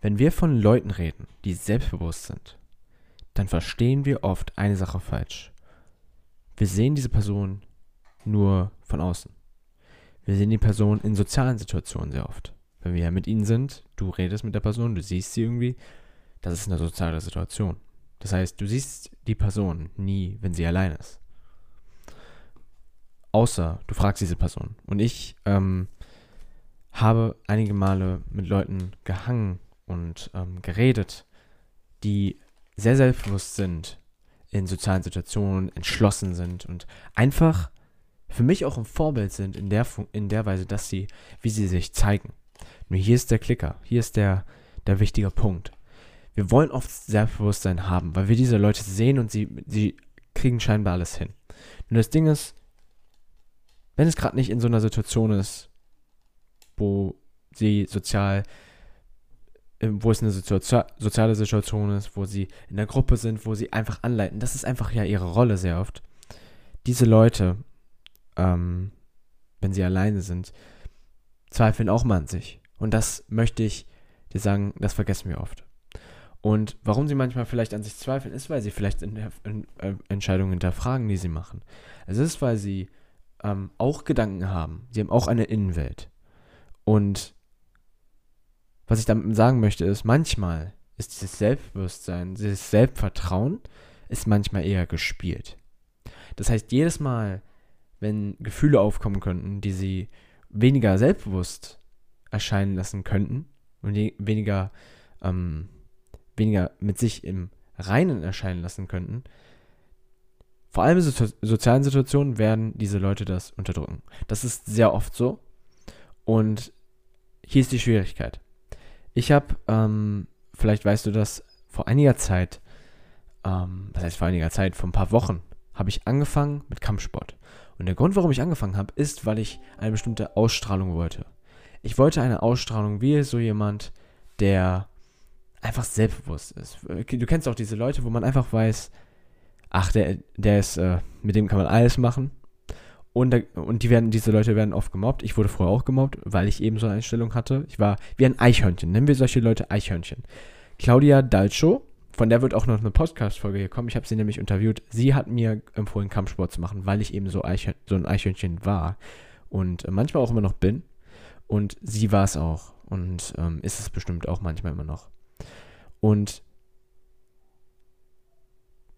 Wenn wir von Leuten reden, die selbstbewusst sind, dann verstehen wir oft eine Sache falsch. Wir sehen diese Person nur von außen. Wir sehen die Person in sozialen Situationen sehr oft. Wenn wir ja mit ihnen sind, du redest mit der Person, du siehst sie irgendwie, das ist eine soziale Situation. Das heißt, du siehst die Person nie, wenn sie allein ist. Außer du fragst diese Person. Und ich ähm, habe einige Male mit Leuten gehangen und ähm, geredet, die sehr selbstbewusst sind in sozialen Situationen, entschlossen sind und einfach für mich auch ein Vorbild sind in der, in der Weise, dass sie, wie sie sich zeigen. Nur hier ist der Klicker, hier ist der, der wichtige Punkt. Wir wollen oft Selbstbewusstsein haben, weil wir diese Leute sehen und sie, sie kriegen scheinbar alles hin. Nur das Ding ist, wenn es gerade nicht in so einer Situation ist, wo sie sozial, wo es eine soziale Situation ist, wo sie in der Gruppe sind, wo sie einfach anleiten. Das ist einfach ja ihre Rolle sehr oft. Diese Leute, ähm, wenn sie alleine sind, zweifeln auch mal an sich. Und das möchte ich dir sagen, das vergessen wir oft. Und warum sie manchmal vielleicht an sich zweifeln, ist, weil sie vielleicht in, in, in Entscheidungen hinterfragen, die sie machen. Es ist, weil sie ähm, auch Gedanken haben. Sie haben auch eine Innenwelt. Und was ich damit sagen möchte, ist, manchmal ist dieses Selbstbewusstsein, dieses Selbstvertrauen, ist manchmal eher gespielt. Das heißt, jedes Mal, wenn Gefühle aufkommen könnten, die sie weniger selbstbewusst erscheinen lassen könnten und weniger, ähm, weniger mit sich im Reinen erscheinen lassen könnten, vor allem in so sozialen Situationen werden diese Leute das unterdrücken. Das ist sehr oft so. Und hier ist die Schwierigkeit. Ich habe, ähm, vielleicht weißt du das, vor einiger Zeit, ähm, was heißt vor einiger Zeit, vor ein paar Wochen, habe ich angefangen mit Kampfsport. Und der Grund, warum ich angefangen habe, ist, weil ich eine bestimmte Ausstrahlung wollte. Ich wollte eine Ausstrahlung wie so jemand, der einfach selbstbewusst ist. Du kennst auch diese Leute, wo man einfach weiß, ach, der, der ist, äh, mit dem kann man alles machen. Und, und die werden, diese Leute werden oft gemobbt. Ich wurde vorher auch gemobbt, weil ich eben so eine Einstellung hatte. Ich war wie ein Eichhörnchen. Nennen wir solche Leute Eichhörnchen. Claudia Dalcho, von der wird auch noch eine Podcast-Folge hier kommen. Ich habe sie nämlich interviewt. Sie hat mir empfohlen, Kampfsport zu machen, weil ich eben so, Eichhörn, so ein Eichhörnchen war. Und äh, manchmal auch immer noch bin. Und sie war es auch. Und ähm, ist es bestimmt auch manchmal immer noch. Und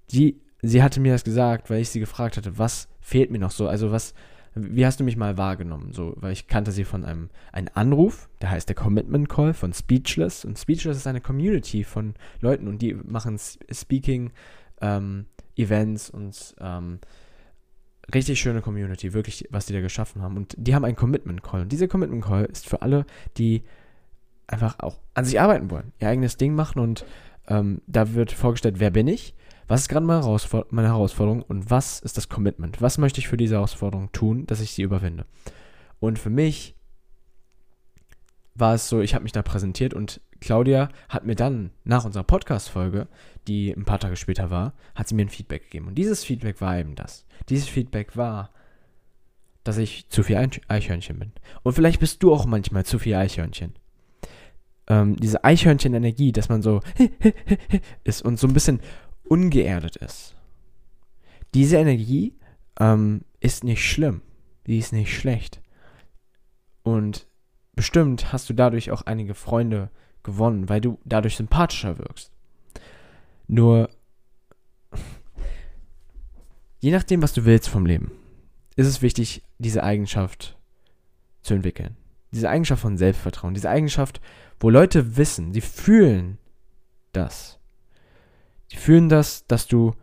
sie sie hatte mir das gesagt, weil ich sie gefragt hatte, was fehlt mir noch so? Also was, wie hast du mich mal wahrgenommen? So, weil ich kannte sie von einem, einem Anruf, der heißt der Commitment Call von Speechless. Und Speechless ist eine Community von Leuten und die machen Speaking ähm, Events und ähm, richtig schöne Community, wirklich, was die da geschaffen haben. Und die haben einen Commitment Call. Und dieser Commitment Call ist für alle, die einfach auch an sich arbeiten wollen, ihr eigenes Ding machen und ähm, da wird vorgestellt, wer bin ich was ist gerade meine, Herausfor meine Herausforderung und was ist das Commitment? Was möchte ich für diese Herausforderung tun, dass ich sie überwinde? Und für mich war es so, ich habe mich da präsentiert und Claudia hat mir dann nach unserer Podcast-Folge, die ein paar Tage später war, hat sie mir ein Feedback gegeben. Und dieses Feedback war eben das. Dieses Feedback war, dass ich zu viel Eichhörnchen bin. Und vielleicht bist du auch manchmal zu viel Eichhörnchen. Ähm, diese Eichhörnchen-Energie, dass man so ist und so ein bisschen ungeerdet ist. Diese Energie ähm, ist nicht schlimm, die ist nicht schlecht. Und bestimmt hast du dadurch auch einige Freunde gewonnen, weil du dadurch sympathischer wirkst. Nur, je nachdem, was du willst vom Leben, ist es wichtig, diese Eigenschaft zu entwickeln. Diese Eigenschaft von Selbstvertrauen, diese Eigenschaft, wo Leute wissen, sie fühlen das. Die fühlen das, dass du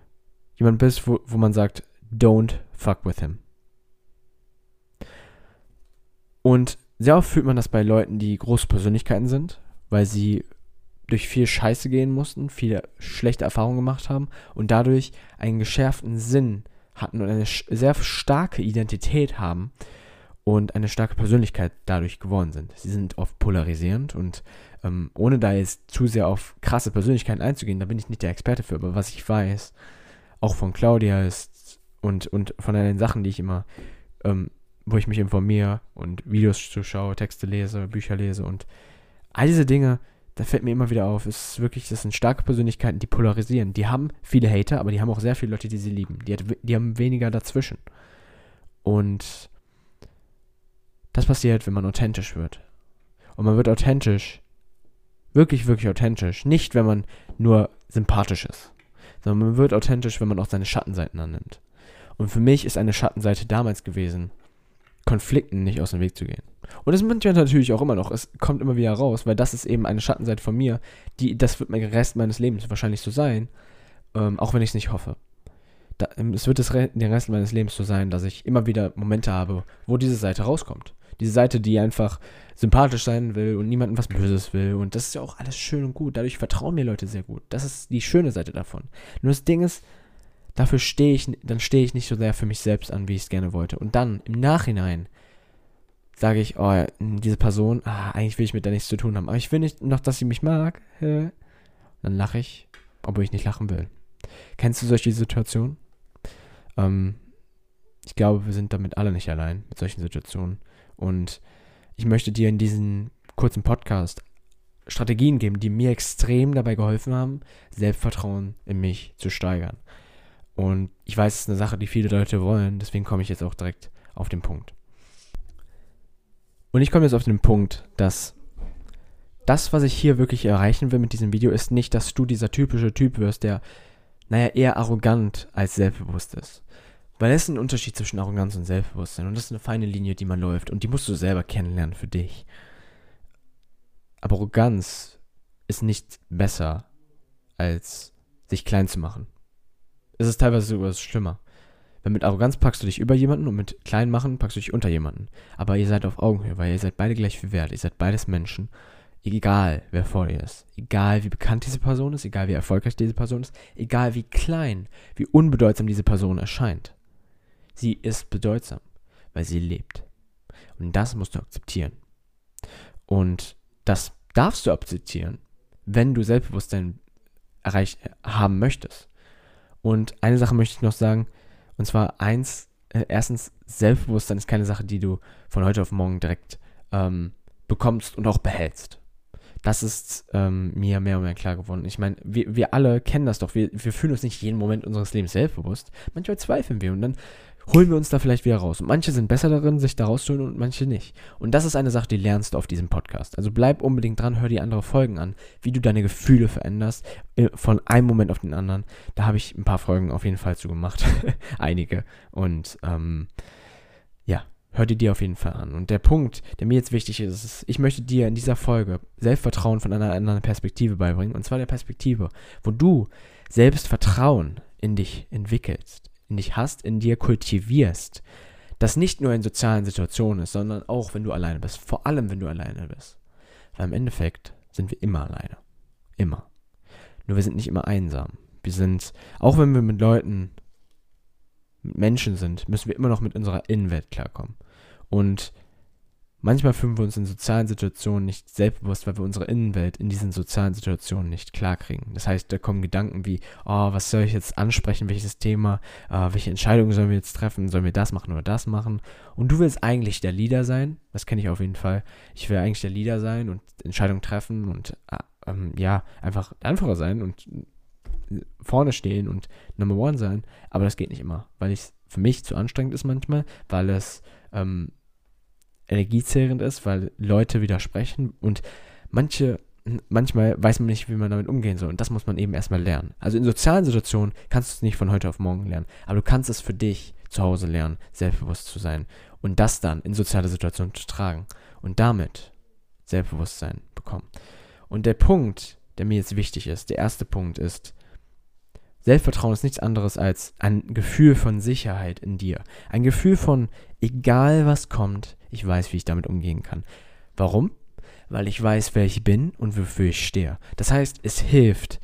jemand bist, wo, wo man sagt, don't fuck with him. Und sehr oft fühlt man das bei Leuten, die große Persönlichkeiten sind, weil sie durch viel Scheiße gehen mussten, viele schlechte Erfahrungen gemacht haben und dadurch einen geschärften Sinn hatten und eine sehr starke Identität haben und eine starke Persönlichkeit dadurch geworden sind. Sie sind oft polarisierend und ähm, ohne da jetzt zu sehr auf krasse Persönlichkeiten einzugehen, da bin ich nicht der Experte für, aber was ich weiß, auch von Claudia ist und, und von den Sachen, die ich immer, ähm, wo ich mich informiere und Videos zuschaue, Texte lese, Bücher lese und all diese Dinge da fällt mir immer wieder auf, es ist wirklich, das sind starke Persönlichkeiten, die polarisieren. Die haben viele Hater, aber die haben auch sehr viele Leute, die sie lieben. Die, hat, die haben weniger dazwischen. Und das passiert, wenn man authentisch wird. Und man wird authentisch, wirklich, wirklich authentisch. Nicht, wenn man nur sympathisch ist, sondern man wird authentisch, wenn man auch seine Schattenseiten annimmt. Und für mich ist eine Schattenseite damals gewesen, Konflikten nicht aus dem Weg zu gehen. Und das manchmal natürlich auch immer noch. Es kommt immer wieder raus, weil das ist eben eine Schattenseite von mir, die, das wird mein Rest meines Lebens wahrscheinlich so sein, ähm, auch wenn ich es nicht hoffe. Da, es wird das den Rest meines Lebens so sein, dass ich immer wieder Momente habe, wo diese Seite rauskommt. Diese Seite, die einfach sympathisch sein will und niemandem was Böses will. Und das ist ja auch alles schön und gut. Dadurch vertrauen mir Leute sehr gut. Das ist die schöne Seite davon. Nur das Ding ist, dafür stehe ich, dann stehe ich nicht so sehr für mich selbst an, wie ich es gerne wollte. Und dann im Nachhinein sage ich, oh, diese Person, ah, eigentlich will ich mit der nichts zu tun haben, aber ich will nicht noch, dass sie mich mag. Dann lache ich, obwohl ich nicht lachen will. Kennst du solche Situationen? Ähm, ich glaube, wir sind damit alle nicht allein mit solchen Situationen. Und ich möchte dir in diesem kurzen Podcast Strategien geben, die mir extrem dabei geholfen haben, Selbstvertrauen in mich zu steigern. Und ich weiß, es ist eine Sache, die viele Leute wollen, deswegen komme ich jetzt auch direkt auf den Punkt. Und ich komme jetzt auf den Punkt, dass das, was ich hier wirklich erreichen will mit diesem Video, ist nicht, dass du dieser typische Typ wirst, der, naja, eher arrogant als selbstbewusst ist. Weil es ist ein Unterschied zwischen Arroganz und Selbstbewusstsein. Und das ist eine feine Linie, die man läuft. Und die musst du selber kennenlernen für dich. Aber Arroganz ist nicht besser, als sich klein zu machen. Es ist teilweise sogar schlimmer. Weil mit Arroganz packst du dich über jemanden und mit klein machen packst du dich unter jemanden. Aber ihr seid auf Augenhöhe, weil ihr seid beide gleich viel wert. Ihr seid beides Menschen. Egal, wer vor dir ist. Egal, wie bekannt diese Person ist. Egal, wie erfolgreich diese Person ist. Egal, wie klein, wie unbedeutsam diese Person erscheint. Sie ist bedeutsam, weil sie lebt. Und das musst du akzeptieren. Und das darfst du akzeptieren, wenn du Selbstbewusstsein erreicht haben möchtest. Und eine Sache möchte ich noch sagen, und zwar eins, äh, erstens, Selbstbewusstsein ist keine Sache, die du von heute auf morgen direkt ähm, bekommst und auch behältst. Das ist ähm, mir mehr und mehr klar geworden. Ich meine, wir, wir alle kennen das doch. Wir, wir fühlen uns nicht jeden Moment unseres Lebens selbstbewusst. Manchmal zweifeln wir und dann holen wir uns da vielleicht wieder raus. Und manche sind besser darin, sich da rauszuholen und manche nicht. Und das ist eine Sache, die lernst du auf diesem Podcast. Also bleib unbedingt dran, hör die andere Folgen an, wie du deine Gefühle veränderst, äh, von einem Moment auf den anderen. Da habe ich ein paar Folgen auf jeden Fall zu gemacht. Einige. Und ähm, ja, hör dir die auf jeden Fall an. Und der Punkt, der mir jetzt wichtig ist, ist, ich möchte dir in dieser Folge Selbstvertrauen von einer anderen Perspektive beibringen. Und zwar der Perspektive, wo du Selbstvertrauen in dich entwickelst in dich hast, in dir kultivierst, das nicht nur in sozialen Situationen ist, sondern auch, wenn du alleine bist. Vor allem, wenn du alleine bist. Weil im Endeffekt sind wir immer alleine. Immer. Nur wir sind nicht immer einsam. Wir sind, auch wenn wir mit Leuten, Menschen sind, müssen wir immer noch mit unserer Innenwelt klarkommen. Und Manchmal fühlen wir uns in sozialen Situationen nicht selbstbewusst, weil wir unsere Innenwelt in diesen sozialen Situationen nicht klarkriegen. Das heißt, da kommen Gedanken wie, oh, was soll ich jetzt ansprechen, welches Thema, äh, welche Entscheidungen sollen wir jetzt treffen, sollen wir das machen oder das machen? Und du willst eigentlich der Leader sein, das kenne ich auf jeden Fall. Ich will eigentlich der Leader sein und Entscheidungen treffen und äh, ähm, ja, einfach Anführer sein und vorne stehen und Number One sein, aber das geht nicht immer, weil es für mich zu anstrengend ist manchmal, weil es ähm, energiezehrend ist, weil Leute widersprechen und manche, manchmal weiß man nicht, wie man damit umgehen soll. Und das muss man eben erstmal lernen. Also in sozialen Situationen kannst du es nicht von heute auf morgen lernen, aber du kannst es für dich zu Hause lernen, selbstbewusst zu sein und das dann in soziale Situationen zu tragen und damit Selbstbewusstsein bekommen. Und der Punkt, der mir jetzt wichtig ist, der erste Punkt ist, Selbstvertrauen ist nichts anderes als ein Gefühl von Sicherheit in dir. Ein Gefühl von, egal was kommt, ich weiß, wie ich damit umgehen kann. Warum? Weil ich weiß, wer ich bin und wofür ich stehe. Das heißt, es hilft,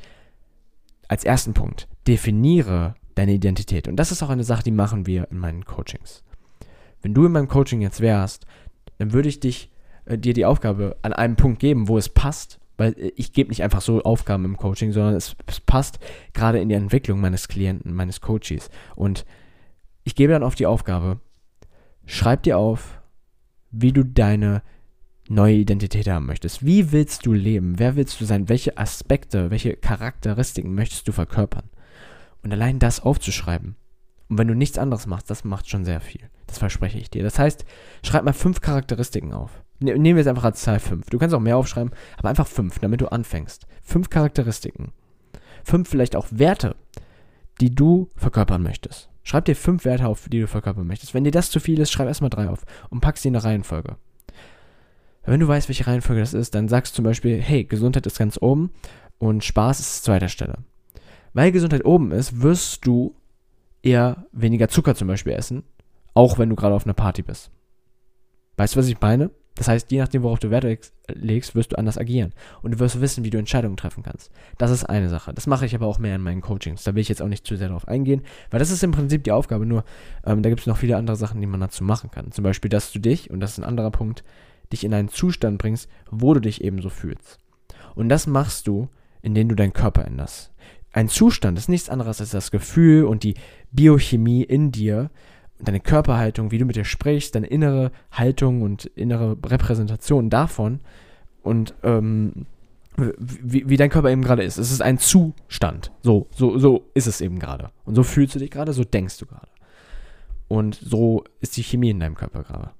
als ersten Punkt, definiere deine Identität. Und das ist auch eine Sache, die machen wir in meinen Coachings. Wenn du in meinem Coaching jetzt wärst, dann würde ich dich, äh, dir die Aufgabe an einem Punkt geben, wo es passt, weil äh, ich gebe nicht einfach so Aufgaben im Coaching, sondern es, es passt gerade in die Entwicklung meines Klienten, meines Coaches. Und ich gebe dann auf die Aufgabe, schreib dir auf, wie du deine neue Identität haben möchtest. Wie willst du leben? Wer willst du sein? Welche Aspekte, welche Charakteristiken möchtest du verkörpern? Und allein das aufzuschreiben. Und wenn du nichts anderes machst, das macht schon sehr viel. Das verspreche ich dir. Das heißt, schreib mal fünf Charakteristiken auf. Ne, nehmen wir jetzt einfach als Zahl fünf. Du kannst auch mehr aufschreiben, aber einfach fünf, damit du anfängst. Fünf Charakteristiken. Fünf vielleicht auch Werte, die du verkörpern möchtest. Schreib dir fünf Werte auf, die du verkörpern möchtest. Wenn dir das zu viel ist, schreib erstmal drei auf und pack sie in eine Reihenfolge. Wenn du weißt, welche Reihenfolge das ist, dann sagst du zum Beispiel, hey, Gesundheit ist ganz oben und Spaß ist zweiter Stelle. Weil Gesundheit oben ist, wirst du eher weniger Zucker zum Beispiel essen, auch wenn du gerade auf einer Party bist. Weißt du, was ich meine? Das heißt, je nachdem, worauf du Wert legst, wirst du anders agieren. Und du wirst wissen, wie du Entscheidungen treffen kannst. Das ist eine Sache. Das mache ich aber auch mehr in meinen Coachings. Da will ich jetzt auch nicht zu sehr darauf eingehen, weil das ist im Prinzip die Aufgabe. Nur, ähm, da gibt es noch viele andere Sachen, die man dazu machen kann. Zum Beispiel, dass du dich, und das ist ein anderer Punkt, dich in einen Zustand bringst, wo du dich eben so fühlst. Und das machst du, indem du deinen Körper änderst. Ein Zustand ist nichts anderes als das Gefühl und die Biochemie in dir, deine Körperhaltung, wie du mit dir sprichst, deine innere Haltung und innere Repräsentation davon und ähm, wie, wie dein Körper eben gerade ist. Es ist ein Zustand. So, so, so ist es eben gerade. Und so fühlst du dich gerade, so denkst du gerade. Und so ist die Chemie in deinem Körper gerade.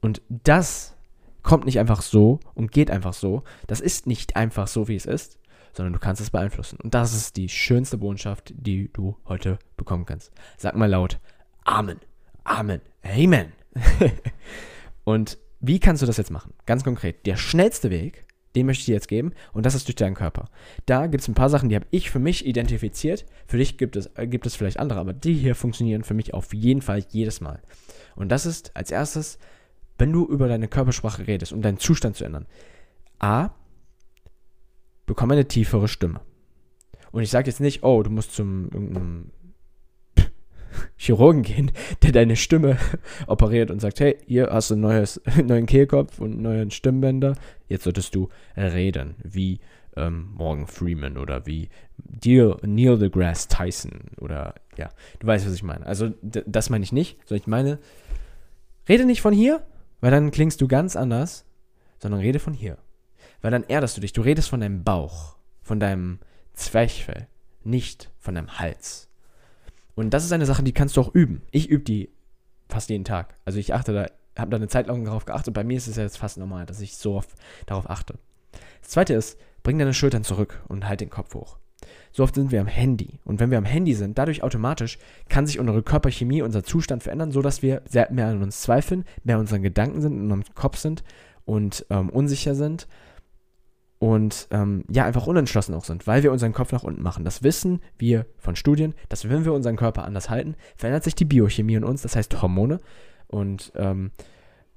Und das kommt nicht einfach so und geht einfach so. Das ist nicht einfach so, wie es ist, sondern du kannst es beeinflussen. Und das ist die schönste Botschaft, die du heute bekommen kannst. Sag mal laut Amen. Amen. Amen. und wie kannst du das jetzt machen? Ganz konkret. Der schnellste Weg, den möchte ich dir jetzt geben, und das ist durch deinen Körper. Da gibt es ein paar Sachen, die habe ich für mich identifiziert. Für dich gibt es, äh, gibt es vielleicht andere, aber die hier funktionieren für mich auf jeden Fall jedes Mal. Und das ist als erstes, wenn du über deine Körpersprache redest, um deinen Zustand zu ändern. A, bekomme eine tiefere Stimme. Und ich sage jetzt nicht, oh, du musst zum irgendeinem Chirurgen gehen, der deine Stimme operiert und sagt, hey, hier hast du ein neues, neuen Kehlkopf und einen neuen Stimmbänder. Jetzt solltest du reden, wie ähm, Morgan Freeman oder wie Neil, Neil deGrasse Tyson oder ja, du weißt, was ich meine. Also das meine ich nicht, sondern ich meine, rede nicht von hier, weil dann klingst du ganz anders, sondern rede von hier. Weil dann erdest du dich. Du redest von deinem Bauch, von deinem Zwerchfell, nicht von deinem Hals. Und das ist eine Sache, die kannst du auch üben. Ich übe die fast jeden Tag. Also ich achte da, habe da eine Zeit lang darauf geachtet. Bei mir ist es ja jetzt fast normal, dass ich so oft darauf achte. Das zweite ist, bring deine Schultern zurück und halt den Kopf hoch. So oft sind wir am Handy. Und wenn wir am Handy sind, dadurch automatisch kann sich unsere Körperchemie, unser Zustand verändern, sodass wir mehr an uns zweifeln, mehr an unseren Gedanken sind, in unserem Kopf sind und ähm, unsicher sind und ähm, ja, einfach unentschlossen auch sind, weil wir unseren Kopf nach unten machen. Das wissen wir von Studien, dass wenn wir unseren Körper anders halten, verändert sich die Biochemie in uns, das heißt Hormone. Und ähm,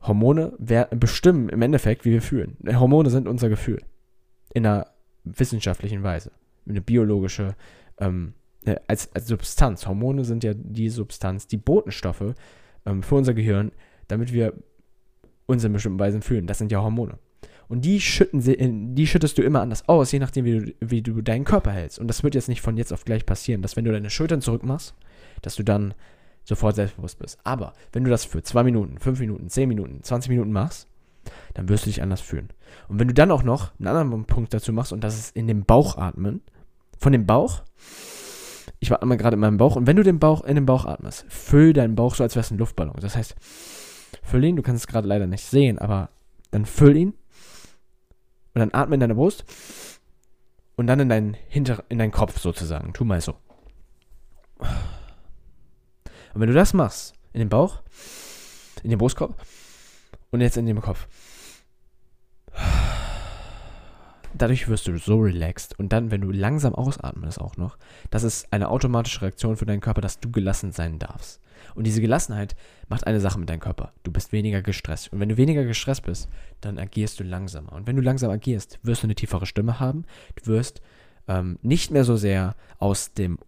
Hormone bestimmen im Endeffekt, wie wir fühlen. Hormone sind unser Gefühl. In einer wissenschaftlichen Weise. Eine biologische, ähm, äh, als, als Substanz. Hormone sind ja die Substanz, die Botenstoffe ähm, für unser Gehirn, damit wir uns in bestimmten Weisen fühlen. Das sind ja Hormone. Und die, schütten, die schüttest du immer anders aus, je nachdem, wie du, wie du deinen Körper hältst. Und das wird jetzt nicht von jetzt auf gleich passieren, dass wenn du deine Schultern zurückmachst, dass du dann sofort selbstbewusst bist. Aber wenn du das für zwei Minuten, fünf Minuten, zehn Minuten, 20 Minuten machst, dann wirst du dich anders fühlen. Und wenn du dann auch noch einen anderen Punkt dazu machst, und das ist in dem Bauch atmen, von dem Bauch, ich atme gerade in meinem Bauch, und wenn du den Bauch in den Bauch atmest, füll deinen Bauch so, als wäre es ein Luftballon. Das heißt, füll ihn, du kannst es gerade leider nicht sehen, aber dann füll ihn und dann atme in deine Brust und dann in deinen, Hinter in deinen Kopf sozusagen. Tu mal so. Und wenn du das machst, in den Bauch, in den Brustkorb und jetzt in den Kopf, dadurch wirst du so relaxed. Und dann, wenn du langsam ausatmest auch noch, das ist eine automatische Reaktion für deinen Körper, dass du gelassen sein darfst. Und diese Gelassenheit macht eine Sache mit deinem Körper. Du bist weniger gestresst. Und wenn du weniger gestresst bist, dann agierst du langsamer. Und wenn du langsam agierst, wirst du eine tiefere Stimme haben. Du wirst ähm, nicht mehr so sehr aus dem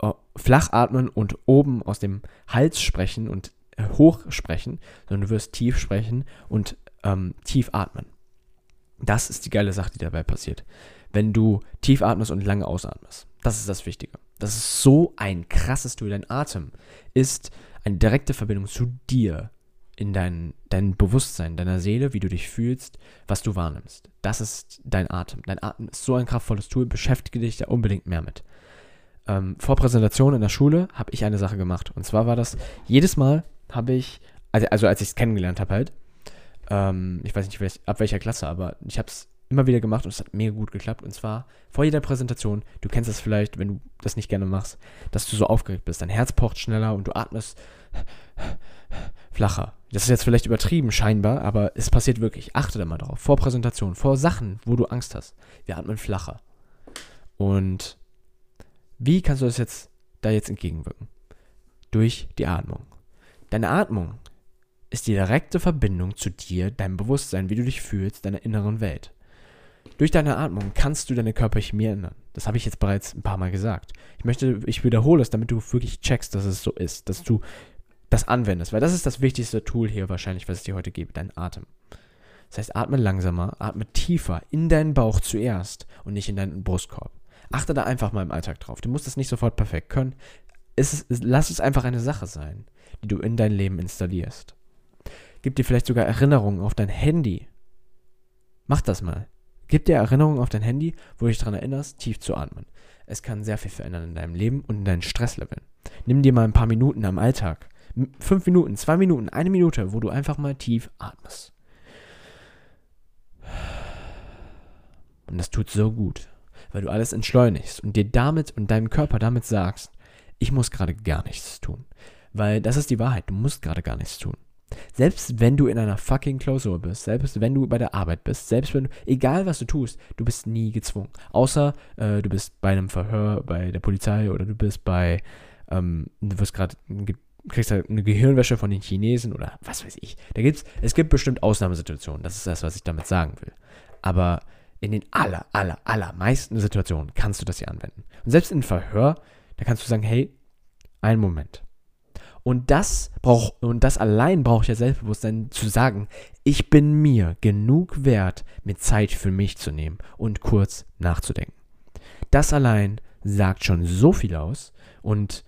äh, Flachatmen und oben aus dem Hals sprechen und äh, hoch sprechen, sondern du wirst tief sprechen und ähm, tief atmen. Das ist die geile Sache, die dabei passiert. Wenn du tief atmest und lange ausatmest. Das ist das Wichtige. Das ist so ein krasses Tool. Dein Atem ist eine direkte Verbindung zu dir in dein, dein Bewusstsein, deiner Seele, wie du dich fühlst, was du wahrnimmst. Das ist dein Atem. Dein Atem ist so ein kraftvolles Tool, beschäftige dich da unbedingt mehr mit. Ähm, vor Präsentation in der Schule habe ich eine Sache gemacht. Und zwar war das, jedes Mal habe ich, also, also als ich es kennengelernt habe halt, ähm, ich weiß nicht ab welcher Klasse, aber ich habe es immer wieder gemacht und es hat mega gut geklappt. Und zwar vor jeder Präsentation, du kennst das vielleicht, wenn du das nicht gerne machst, dass du so aufgeregt bist. Dein Herz pocht schneller und du atmest flacher. Das ist jetzt vielleicht übertrieben scheinbar, aber es passiert wirklich. Achte da mal drauf. Vor Präsentation, vor Sachen, wo du Angst hast. Wir atmen flacher. Und wie kannst du das jetzt da jetzt entgegenwirken? Durch die Atmung. Deine Atmung ist die direkte Verbindung zu dir, deinem Bewusstsein, wie du dich fühlst, deiner inneren Welt. Durch deine Atmung kannst du deine Körperchemie ändern. Das habe ich jetzt bereits ein paar Mal gesagt. Ich möchte, ich wiederhole es, damit du wirklich checkst, dass es so ist, dass du das anwendest, weil das ist das wichtigste Tool hier wahrscheinlich, was ich dir heute gebe, dein Atem. Das heißt, atme langsamer, atme tiefer in deinen Bauch zuerst und nicht in deinen Brustkorb. Achte da einfach mal im Alltag drauf. Du musst es nicht sofort perfekt können. Es ist, lass es einfach eine Sache sein, die du in dein Leben installierst. Gib dir vielleicht sogar Erinnerungen auf dein Handy. Mach das mal. Gib dir Erinnerungen auf dein Handy, wo du dich daran erinnerst, tief zu atmen. Es kann sehr viel verändern in deinem Leben und in deinen Stresslevel. Nimm dir mal ein paar Minuten am Alltag fünf Minuten, zwei Minuten, eine Minute, wo du einfach mal tief atmest. Und das tut so gut, weil du alles entschleunigst und dir damit und deinem Körper damit sagst, ich muss gerade gar nichts tun. Weil das ist die Wahrheit, du musst gerade gar nichts tun. Selbst wenn du in einer fucking Klausur bist, selbst wenn du bei der Arbeit bist, selbst wenn du, egal was du tust, du bist nie gezwungen. Außer äh, du bist bei einem Verhör bei der Polizei oder du bist bei, ähm, du wirst gerade, kriegst halt eine Gehirnwäsche von den Chinesen oder was weiß ich. Da gibt's, es gibt bestimmt Ausnahmesituationen. Das ist das, was ich damit sagen will. Aber in den aller, aller, allermeisten Situationen kannst du das hier anwenden. Und selbst in Verhör, da kannst du sagen, hey, einen Moment. Und das braucht, und das allein braucht ja Selbstbewusstsein zu sagen, ich bin mir genug wert, mir Zeit für mich zu nehmen und kurz nachzudenken. Das allein sagt schon so viel aus und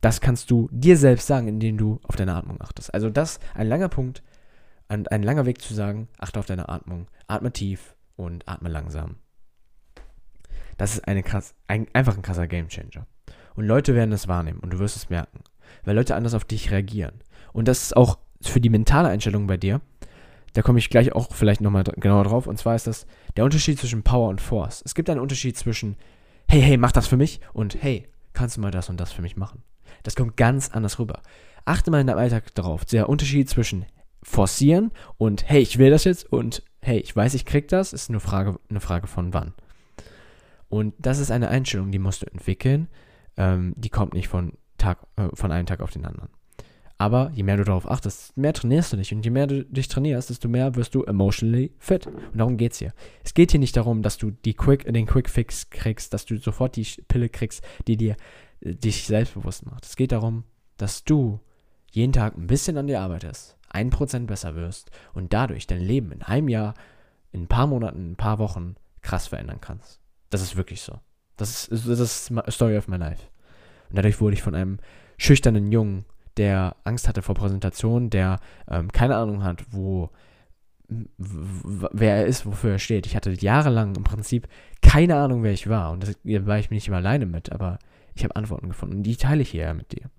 das kannst du dir selbst sagen, indem du auf deine Atmung achtest. Also das ein langer Punkt, ein, ein langer Weg zu sagen, achte auf deine Atmung, atme tief und atme langsam. Das ist eine krass, ein, einfach ein krasser Gamechanger. Und Leute werden es wahrnehmen und du wirst es merken, weil Leute anders auf dich reagieren. Und das ist auch für die mentale Einstellung bei dir, da komme ich gleich auch vielleicht nochmal genauer drauf. Und zwar ist das der Unterschied zwischen Power und Force. Es gibt einen Unterschied zwischen, hey, hey, mach das für mich und hey, kannst du mal das und das für mich machen. Das kommt ganz anders rüber. Achte mal in deinem Alltag darauf. Der Unterschied zwischen forcieren und hey, ich will das jetzt und hey, ich weiß, ich krieg das, ist eine Frage, eine Frage von wann. Und das ist eine Einstellung, die musst du entwickeln. Ähm, die kommt nicht von, Tag, äh, von einem Tag auf den anderen. Aber je mehr du darauf achtest, mehr trainierst du dich. Und je mehr du dich trainierst, desto mehr wirst du emotionally fit. Und darum geht es hier. Es geht hier nicht darum, dass du die Quick, den Quick Fix kriegst, dass du sofort die Pille kriegst, die dir dich selbstbewusst macht. Es geht darum, dass du jeden Tag ein bisschen an dir arbeitest, ein Prozent besser wirst und dadurch dein Leben in einem Jahr, in ein paar Monaten, in ein paar Wochen krass verändern kannst. Das ist wirklich so. Das ist, das ist Story of my life. Und dadurch wurde ich von einem schüchternen Jungen, der Angst hatte vor Präsentationen, der ähm, keine Ahnung hat, wo wer er ist, wofür er steht. Ich hatte jahrelang im Prinzip keine Ahnung, wer ich war. Und das war ich nicht immer alleine mit, aber ich habe Antworten gefunden und die teile ich hier mit dir.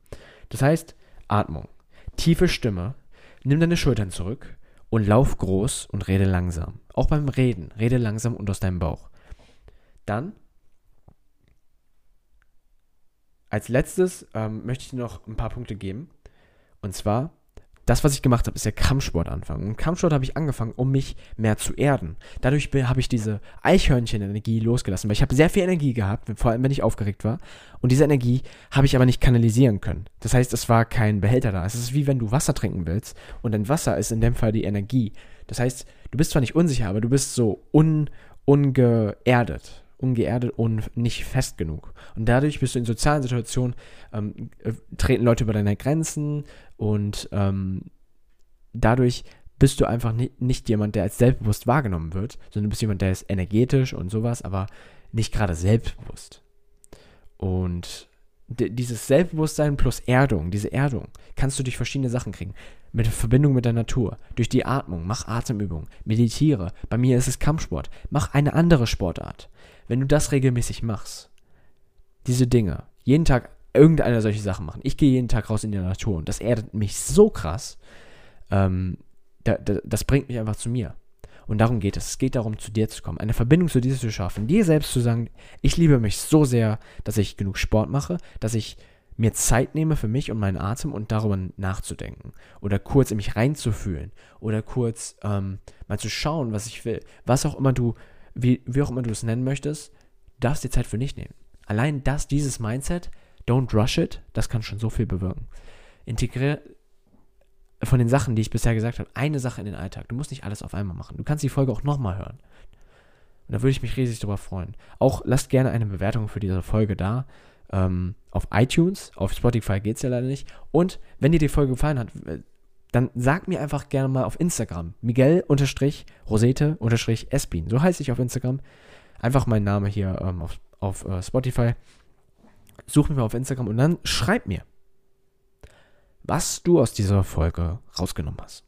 Das heißt, Atmung, tiefe Stimme, nimm deine Schultern zurück und lauf groß und rede langsam. Auch beim Reden, rede langsam und aus deinem Bauch. Dann, als letztes ähm, möchte ich noch ein paar Punkte geben. Und zwar, das, was ich gemacht habe, ist ja Kampfsport anfangen. Und Kampfsport habe ich angefangen, um mich mehr zu erden. Dadurch habe ich diese Eichhörnchen-Energie losgelassen, weil ich habe sehr viel Energie gehabt, vor allem wenn ich aufgeregt war. Und diese Energie habe ich aber nicht kanalisieren können. Das heißt, es war kein Behälter da. Es ist wie wenn du Wasser trinken willst und dein Wasser ist in dem Fall die Energie. Das heißt, du bist zwar nicht unsicher, aber du bist so un, ungeerdet ungeerdet und nicht fest genug. Und dadurch bist du in sozialen Situationen, ähm, äh, treten Leute über deine Grenzen und ähm, dadurch bist du einfach nicht, nicht jemand, der als selbstbewusst wahrgenommen wird, sondern du bist jemand, der ist energetisch und sowas, aber nicht gerade selbstbewusst. Und dieses Selbstbewusstsein plus Erdung, diese Erdung, kannst du durch verschiedene Sachen kriegen. Mit Verbindung mit der Natur, durch die Atmung, mach Atemübungen, meditiere. Bei mir ist es Kampfsport. Mach eine andere Sportart. Wenn du das regelmäßig machst, diese Dinge, jeden Tag irgendeine solche Sachen machen. Ich gehe jeden Tag raus in die Natur und das erdet mich so krass. Ähm, da, da, das bringt mich einfach zu mir. Und darum geht es. Es geht darum, zu dir zu kommen, eine Verbindung zu dir zu schaffen, dir selbst zu sagen, ich liebe mich so sehr, dass ich genug Sport mache, dass ich mir Zeit nehme für mich und meinen Atem und darüber nachzudenken. Oder kurz in mich reinzufühlen. Oder kurz ähm, mal zu schauen, was ich will. Was auch immer du, wie, wie auch immer du es nennen möchtest, darfst dir Zeit für dich nehmen. Allein das, dieses Mindset, don't rush it, das kann schon so viel bewirken. Integriere von den Sachen, die ich bisher gesagt habe, eine Sache in den Alltag. Du musst nicht alles auf einmal machen. Du kannst die Folge auch nochmal hören. Und da würde ich mich riesig darüber freuen. Auch lasst gerne eine Bewertung für diese Folge da. Ähm, auf iTunes, auf Spotify geht es ja leider nicht. Und wenn dir die Folge gefallen hat, äh, dann sag mir einfach gerne mal auf Instagram. Miguel-Rosete-Espin. So heiße ich auf Instagram. Einfach mein Name hier ähm, auf, auf uh, Spotify. Such mich mal auf Instagram und dann schreib mir was du aus dieser Folge rausgenommen hast.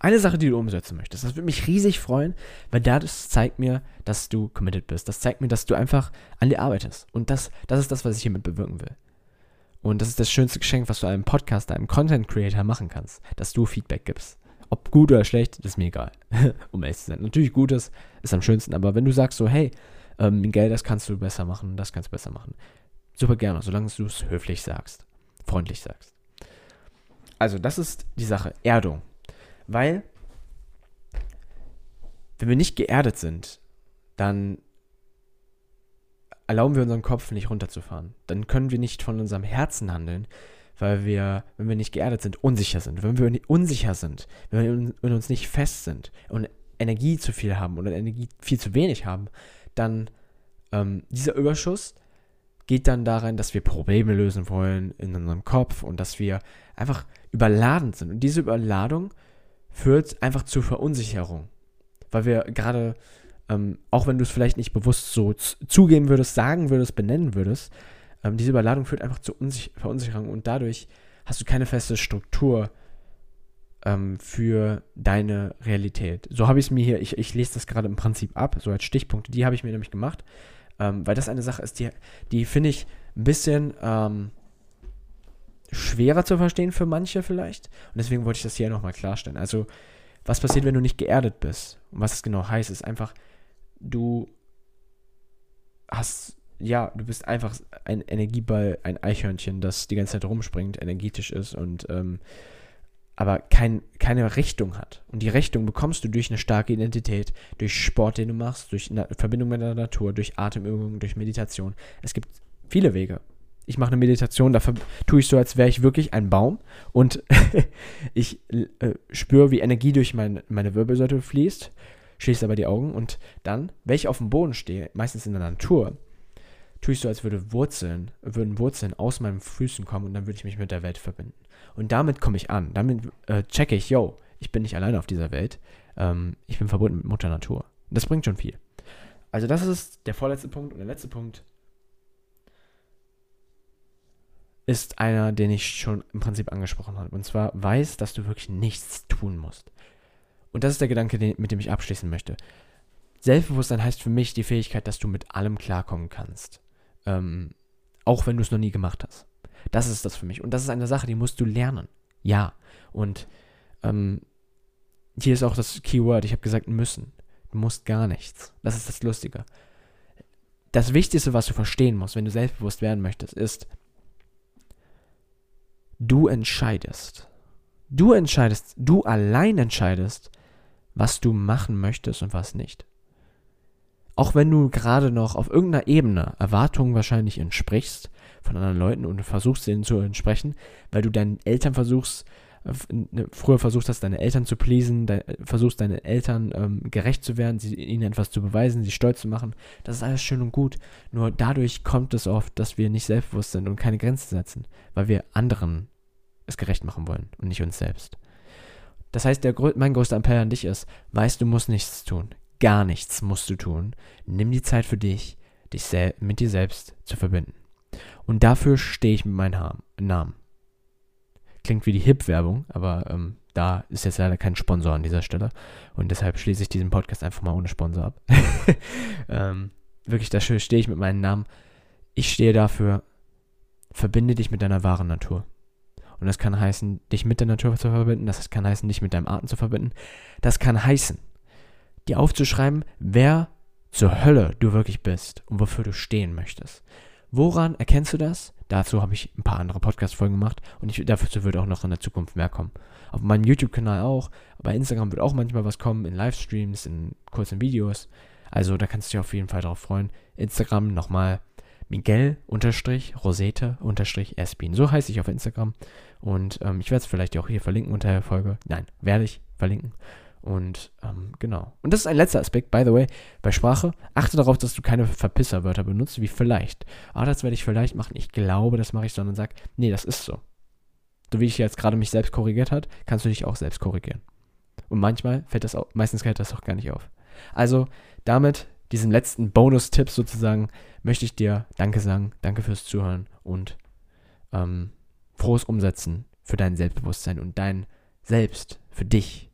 Eine Sache, die du umsetzen möchtest. Das würde mich riesig freuen, weil das zeigt mir, dass du committed bist. Das zeigt mir, dass du einfach an dir arbeitest. Und das, das ist das, was ich hiermit bewirken will. Und das ist das schönste Geschenk, was du einem Podcaster, einem Content Creator machen kannst, dass du Feedback gibst. Ob gut oder schlecht, ist mir egal. um ehrlich zu sein. Natürlich Gutes ist am schönsten, aber wenn du sagst so, hey, ähm, Geld, das kannst du besser machen, das kannst du besser machen. Super gerne, solange du es höflich sagst, freundlich sagst. Also, das ist die Sache, Erdung. Weil, wenn wir nicht geerdet sind, dann erlauben wir unserem Kopf nicht runterzufahren. Dann können wir nicht von unserem Herzen handeln, weil wir, wenn wir nicht geerdet sind, unsicher sind. Wenn wir unsicher sind, wenn wir in uns nicht fest sind und Energie zu viel haben oder Energie viel zu wenig haben, dann ähm, dieser Überschuss geht dann darin, dass wir Probleme lösen wollen in unserem Kopf und dass wir einfach überladen sind. Und diese Überladung führt einfach zur Verunsicherung. Weil wir gerade, ähm, auch wenn du es vielleicht nicht bewusst so zugeben würdest, sagen würdest, benennen würdest, ähm, diese Überladung führt einfach zur Unsich Verunsicherung und dadurch hast du keine feste Struktur ähm, für deine Realität. So habe ich es mir hier, ich, ich lese das gerade im Prinzip ab, so als Stichpunkte, die habe ich mir nämlich gemacht, ähm, weil das eine Sache ist, die, die finde ich ein bisschen ähm, schwerer zu verstehen für manche vielleicht. Und deswegen wollte ich das hier nochmal klarstellen. Also, was passiert, wenn du nicht geerdet bist? Und was es genau heißt, ist einfach, du hast, ja, du bist einfach ein Energieball, ein Eichhörnchen, das die ganze Zeit rumspringt, energetisch ist und ähm, aber kein, keine Richtung hat. Und die Richtung bekommst du durch eine starke Identität, durch Sport, den du machst, durch eine Verbindung mit der Natur, durch Atemübungen, durch Meditation. Es gibt viele Wege ich mache eine Meditation, dafür tue ich so, als wäre ich wirklich ein Baum und ich äh, spüre, wie Energie durch mein, meine Wirbelsäule fließt, schließe aber die Augen und dann, wenn ich auf dem Boden stehe, meistens in der Natur, tue ich so, als würde Wurzeln, würden Wurzeln aus meinen Füßen kommen und dann würde ich mich mit der Welt verbinden. Und damit komme ich an, damit äh, checke ich, yo, ich bin nicht alleine auf dieser Welt, ähm, ich bin verbunden mit Mutter Natur. Das bringt schon viel. Also das ist der vorletzte Punkt und der letzte Punkt ist einer, den ich schon im Prinzip angesprochen habe. Und zwar weiß, dass du wirklich nichts tun musst. Und das ist der Gedanke, den, mit dem ich abschließen möchte. Selbstbewusstsein heißt für mich die Fähigkeit, dass du mit allem klarkommen kannst. Ähm, auch wenn du es noch nie gemacht hast. Das ist das für mich. Und das ist eine Sache, die musst du lernen. Ja. Und ähm, hier ist auch das Keyword. Ich habe gesagt, müssen. Du musst gar nichts. Das ist das Lustige. Das Wichtigste, was du verstehen musst, wenn du selbstbewusst werden möchtest, ist, Du entscheidest. Du entscheidest, du allein entscheidest, was du machen möchtest und was nicht. Auch wenn du gerade noch auf irgendeiner Ebene Erwartungen wahrscheinlich entsprichst von anderen Leuten und versuchst denen zu entsprechen, weil du deinen Eltern versuchst, ne, früher versucht hast, deine Eltern zu pleasen, de, versuchst deinen Eltern ähm, gerecht zu werden, sie, ihnen etwas zu beweisen, sie stolz zu machen. Das ist alles schön und gut. Nur dadurch kommt es oft, dass wir nicht selbstbewusst sind und keine Grenzen setzen, weil wir anderen es gerecht machen wollen und nicht uns selbst. Das heißt, der, mein größter Appell an dich ist, weißt du musst nichts tun. Gar nichts musst du tun. Nimm die Zeit für dich, dich mit dir selbst zu verbinden. Und dafür stehe ich mit meinem Namen. Klingt wie die Hip-Werbung, aber ähm, da ist jetzt leider kein Sponsor an dieser Stelle. Und deshalb schließe ich diesen Podcast einfach mal ohne Sponsor ab. ähm, wirklich, dafür stehe ich mit meinem Namen. Ich stehe dafür, verbinde dich mit deiner wahren Natur. Und das kann heißen, dich mit der Natur zu verbinden. Das kann heißen, dich mit deinem Atem zu verbinden. Das kann heißen, dir aufzuschreiben, wer zur Hölle du wirklich bist und wofür du stehen möchtest. Woran erkennst du das? Dazu habe ich ein paar andere Podcast-Folgen gemacht und ich, dazu wird auch noch in der Zukunft mehr kommen. Auf meinem YouTube-Kanal auch, bei Instagram wird auch manchmal was kommen, in Livestreams, in kurzen Videos. Also da kannst du dich auf jeden Fall darauf freuen. Instagram nochmal Miguel-Rosete-Espin. So heiße ich auf Instagram. Und ähm, ich werde es vielleicht auch hier verlinken unter der Folge. Nein, werde ich verlinken. Und ähm, genau. Und das ist ein letzter Aspekt, by the way, bei Sprache. Achte darauf, dass du keine Verpisserwörter benutzt, wie vielleicht. Ah, das werde ich vielleicht machen. Ich glaube, das mache ich, sondern sag, nee, das ist so. So wie ich jetzt gerade mich selbst korrigiert hat, kannst du dich auch selbst korrigieren. Und manchmal fällt das auch, meistens fällt das auch gar nicht auf. Also, damit, diesen letzten Bonus-Tipp sozusagen, möchte ich dir Danke sagen. Danke fürs Zuhören und ähm, frohes Umsetzen für dein Selbstbewusstsein und dein Selbst, für dich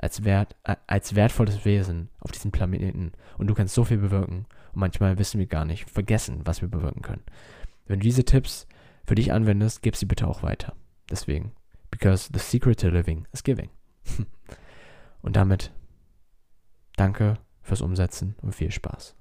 als, wert, äh, als wertvolles Wesen auf diesem Planeten. Und du kannst so viel bewirken. Und manchmal wissen wir gar nicht, vergessen, was wir bewirken können. Wenn du diese Tipps für dich anwendest, gib sie bitte auch weiter. Deswegen, because the secret to living is giving. und damit danke fürs Umsetzen und viel Spaß.